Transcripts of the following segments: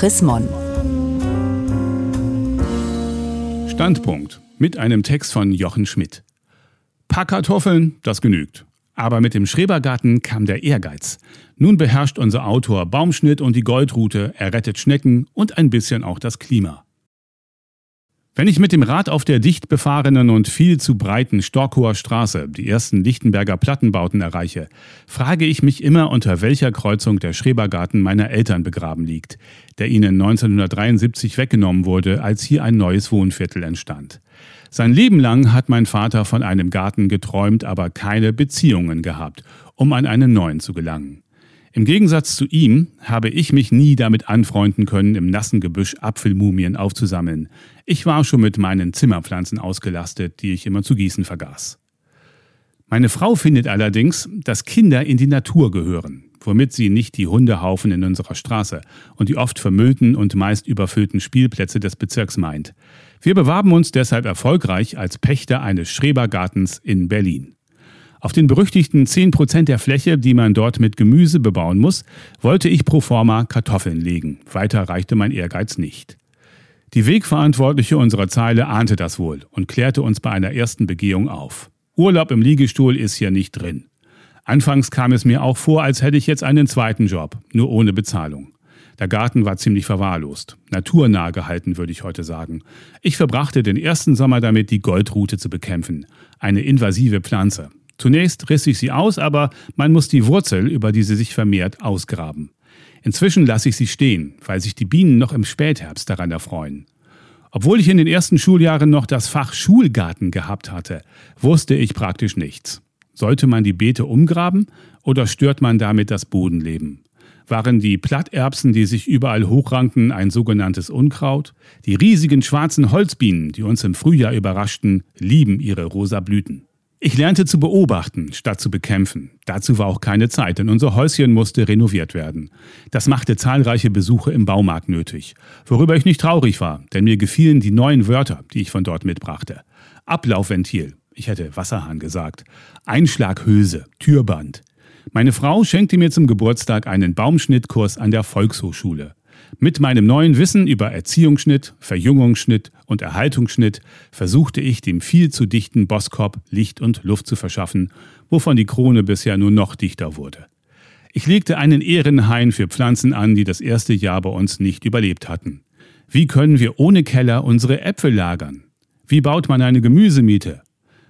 Chris Mon. Standpunkt mit einem Text von Jochen Schmidt. Paar Kartoffeln, das genügt. Aber mit dem Schrebergarten kam der Ehrgeiz. Nun beherrscht unser Autor Baumschnitt und die Goldrute, er rettet Schnecken und ein bisschen auch das Klima. Wenn ich mit dem Rad auf der dicht befahrenen und viel zu breiten Storkower Straße die ersten Lichtenberger Plattenbauten erreiche, frage ich mich immer, unter welcher Kreuzung der Schrebergarten meiner Eltern begraben liegt, der ihnen 1973 weggenommen wurde, als hier ein neues Wohnviertel entstand. Sein Leben lang hat mein Vater von einem Garten geträumt, aber keine Beziehungen gehabt, um an einen neuen zu gelangen. Im Gegensatz zu ihm habe ich mich nie damit anfreunden können, im nassen Gebüsch Apfelmumien aufzusammeln. Ich war schon mit meinen Zimmerpflanzen ausgelastet, die ich immer zu gießen vergaß. Meine Frau findet allerdings, dass Kinder in die Natur gehören, womit sie nicht die Hundehaufen in unserer Straße und die oft vermüllten und meist überfüllten Spielplätze des Bezirks meint. Wir bewarben uns deshalb erfolgreich als Pächter eines Schrebergartens in Berlin. Auf den berüchtigten 10% der Fläche, die man dort mit Gemüse bebauen muss, wollte ich pro forma Kartoffeln legen. Weiter reichte mein Ehrgeiz nicht. Die Wegverantwortliche unserer Zeile ahnte das wohl und klärte uns bei einer ersten Begehung auf. Urlaub im Liegestuhl ist hier nicht drin. Anfangs kam es mir auch vor, als hätte ich jetzt einen zweiten Job, nur ohne Bezahlung. Der Garten war ziemlich verwahrlost, naturnah gehalten, würde ich heute sagen. Ich verbrachte den ersten Sommer damit, die Goldrute zu bekämpfen, eine invasive Pflanze. Zunächst riss ich sie aus, aber man muss die Wurzel, über die sie sich vermehrt, ausgraben. Inzwischen lasse ich sie stehen, weil sich die Bienen noch im Spätherbst daran erfreuen. Obwohl ich in den ersten Schuljahren noch das Fach Schulgarten gehabt hatte, wusste ich praktisch nichts. Sollte man die Beete umgraben oder stört man damit das Bodenleben? Waren die Platterbsen, die sich überall hochranken, ein sogenanntes Unkraut? Die riesigen schwarzen Holzbienen, die uns im Frühjahr überraschten, lieben ihre rosa Blüten. Ich lernte zu beobachten, statt zu bekämpfen. Dazu war auch keine Zeit, denn unser Häuschen musste renoviert werden. Das machte zahlreiche Besuche im Baumarkt nötig, worüber ich nicht traurig war, denn mir gefielen die neuen Wörter, die ich von dort mitbrachte. Ablaufventil, ich hätte Wasserhahn gesagt, Einschlaghülse, Türband. Meine Frau schenkte mir zum Geburtstag einen Baumschnittkurs an der Volkshochschule. Mit meinem neuen Wissen über Erziehungsschnitt, Verjüngungsschnitt und Erhaltungsschnitt versuchte ich dem viel zu dichten Boskop Licht und Luft zu verschaffen, wovon die Krone bisher nur noch dichter wurde. Ich legte einen Ehrenhain für Pflanzen an, die das erste Jahr bei uns nicht überlebt hatten. Wie können wir ohne Keller unsere Äpfel lagern? Wie baut man eine Gemüsemiete?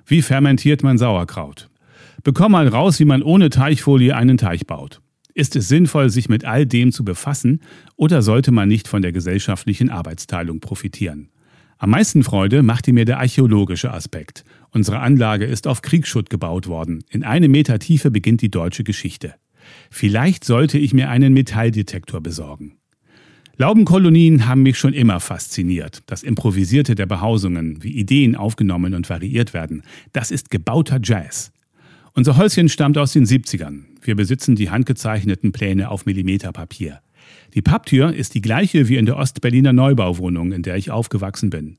Wie fermentiert man Sauerkraut? Bekomm mal raus, wie man ohne Teichfolie einen Teich baut. Ist es sinnvoll, sich mit all dem zu befassen oder sollte man nicht von der gesellschaftlichen Arbeitsteilung profitieren? Am meisten Freude machte mir der archäologische Aspekt. Unsere Anlage ist auf Kriegsschutt gebaut worden. In einem Meter Tiefe beginnt die deutsche Geschichte. Vielleicht sollte ich mir einen Metalldetektor besorgen. Laubenkolonien haben mich schon immer fasziniert. Das Improvisierte der Behausungen, wie Ideen aufgenommen und variiert werden, das ist gebauter Jazz. Unser Häuschen stammt aus den 70ern. Wir besitzen die handgezeichneten Pläne auf Millimeterpapier. Die Papptür ist die gleiche wie in der Ostberliner Neubauwohnung, in der ich aufgewachsen bin.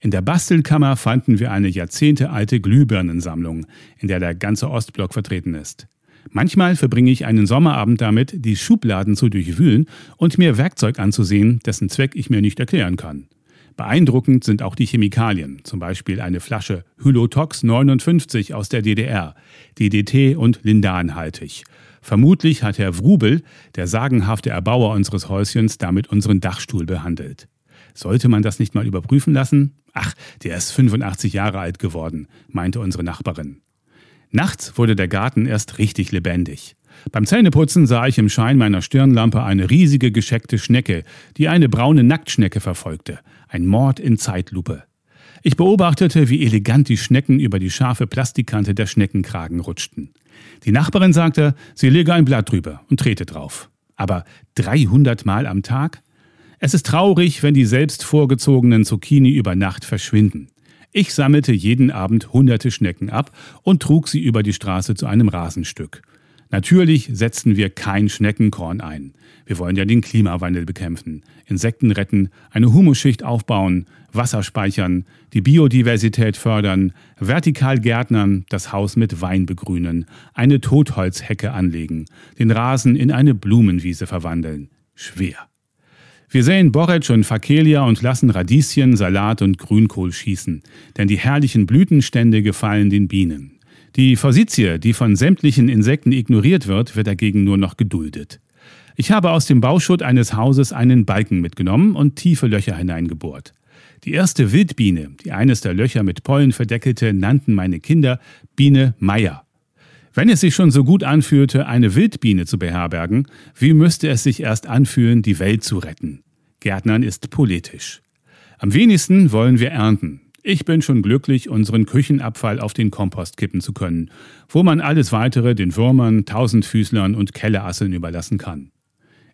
In der Bastelkammer fanden wir eine jahrzehntealte Glühbirnensammlung, in der der ganze Ostblock vertreten ist. Manchmal verbringe ich einen Sommerabend damit, die Schubladen zu durchwühlen und mir Werkzeug anzusehen, dessen Zweck ich mir nicht erklären kann. Beeindruckend sind auch die Chemikalien, zum Beispiel eine Flasche Hylotox 59 aus der DDR, DDT und lindanhaltig. Vermutlich hat Herr Wrubel, der sagenhafte Erbauer unseres Häuschens, damit unseren Dachstuhl behandelt. Sollte man das nicht mal überprüfen lassen? Ach, der ist 85 Jahre alt geworden, meinte unsere Nachbarin. Nachts wurde der Garten erst richtig lebendig. Beim Zähneputzen sah ich im Schein meiner Stirnlampe eine riesige gescheckte Schnecke, die eine braune Nacktschnecke verfolgte. Ein Mord in Zeitlupe. Ich beobachtete, wie elegant die Schnecken über die scharfe Plastikkante der Schneckenkragen rutschten. Die Nachbarin sagte, sie lege ein Blatt drüber und trete drauf. Aber 300 Mal am Tag? Es ist traurig, wenn die selbst vorgezogenen Zucchini über Nacht verschwinden. Ich sammelte jeden Abend hunderte Schnecken ab und trug sie über die Straße zu einem Rasenstück. Natürlich setzen wir kein Schneckenkorn ein. Wir wollen ja den Klimawandel bekämpfen, Insekten retten, eine Humusschicht aufbauen, Wasser speichern, die Biodiversität fördern, vertikal gärtnern, das Haus mit Wein begrünen, eine Totholzhecke anlegen, den Rasen in eine Blumenwiese verwandeln. Schwer. Wir säen Borretsch und Fakelia und lassen Radieschen, Salat und Grünkohl schießen, denn die herrlichen Blütenstände gefallen den Bienen. Die Forsythie, die von sämtlichen Insekten ignoriert wird, wird dagegen nur noch geduldet. Ich habe aus dem Bauschutt eines Hauses einen Balken mitgenommen und tiefe Löcher hineingebohrt. Die erste Wildbiene, die eines der Löcher mit Pollen verdeckelte, nannten meine Kinder Biene Meier. Wenn es sich schon so gut anfühlte, eine Wildbiene zu beherbergen, wie müsste es sich erst anfühlen, die Welt zu retten? Gärtnern ist politisch. Am wenigsten wollen wir ernten. Ich bin schon glücklich, unseren Küchenabfall auf den Kompost kippen zu können, wo man alles weitere den Würmern, Tausendfüßlern und Kellerasseln überlassen kann.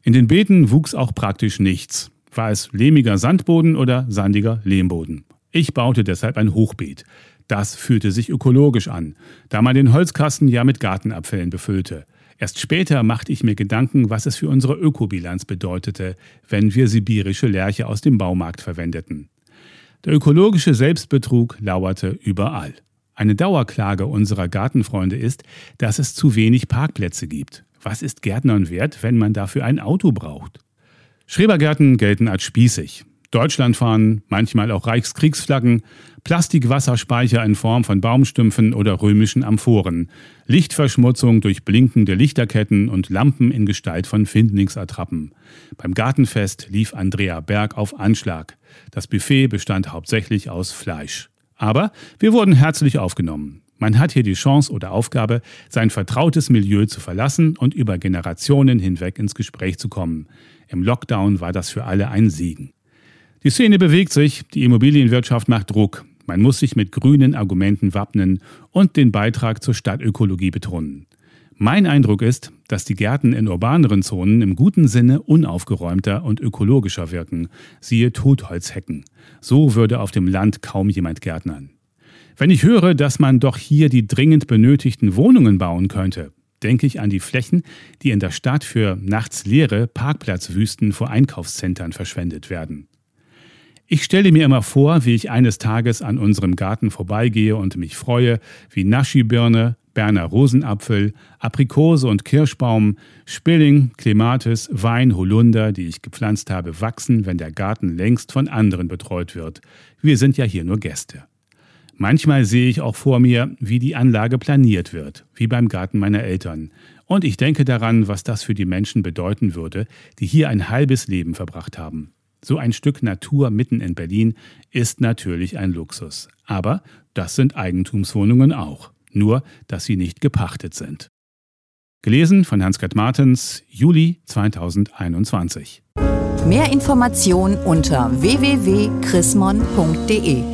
In den Beeten wuchs auch praktisch nichts. War es lehmiger Sandboden oder sandiger Lehmboden? Ich baute deshalb ein Hochbeet. Das fühlte sich ökologisch an, da man den Holzkasten ja mit Gartenabfällen befüllte. Erst später machte ich mir Gedanken, was es für unsere Ökobilanz bedeutete, wenn wir sibirische Lerche aus dem Baumarkt verwendeten. Der ökologische Selbstbetrug lauerte überall. Eine Dauerklage unserer Gartenfreunde ist, dass es zu wenig Parkplätze gibt. Was ist Gärtnern wert, wenn man dafür ein Auto braucht? Schrebergärten gelten als spießig. Deutschlandfahnen, manchmal auch Reichskriegsflaggen, Plastikwasserspeicher in Form von Baumstümpfen oder römischen Amphoren, Lichtverschmutzung durch blinkende Lichterketten und Lampen in Gestalt von Findlingsattrappen. Beim Gartenfest lief Andrea Berg auf Anschlag. Das Buffet bestand hauptsächlich aus Fleisch. Aber wir wurden herzlich aufgenommen. Man hat hier die Chance oder Aufgabe, sein vertrautes Milieu zu verlassen und über Generationen hinweg ins Gespräch zu kommen. Im Lockdown war das für alle ein Segen. Die Szene bewegt sich, die Immobilienwirtschaft macht Druck. Man muss sich mit grünen Argumenten wappnen und den Beitrag zur Stadtökologie betonen. Mein Eindruck ist, dass die Gärten in urbaneren Zonen im guten Sinne unaufgeräumter und ökologischer wirken, siehe Totholzhecken. So würde auf dem Land kaum jemand gärtnern. Wenn ich höre, dass man doch hier die dringend benötigten Wohnungen bauen könnte, denke ich an die Flächen, die in der Stadt für nachts leere Parkplatzwüsten vor Einkaufszentren verschwendet werden. Ich stelle mir immer vor, wie ich eines Tages an unserem Garten vorbeigehe und mich freue, wie Naschibirne, Berner Rosenapfel, Aprikose und Kirschbaum, Spilling, Clematis, Wein, Holunder, die ich gepflanzt habe, wachsen, wenn der Garten längst von anderen betreut wird. Wir sind ja hier nur Gäste. Manchmal sehe ich auch vor mir, wie die Anlage planiert wird, wie beim Garten meiner Eltern. Und ich denke daran, was das für die Menschen bedeuten würde, die hier ein halbes Leben verbracht haben. So ein Stück Natur mitten in Berlin ist natürlich ein Luxus. Aber das sind Eigentumswohnungen auch. Nur, dass sie nicht gepachtet sind. Gelesen von Hans-Gerd Martens, Juli 2021. Mehr Informationen unter www.chrismon.de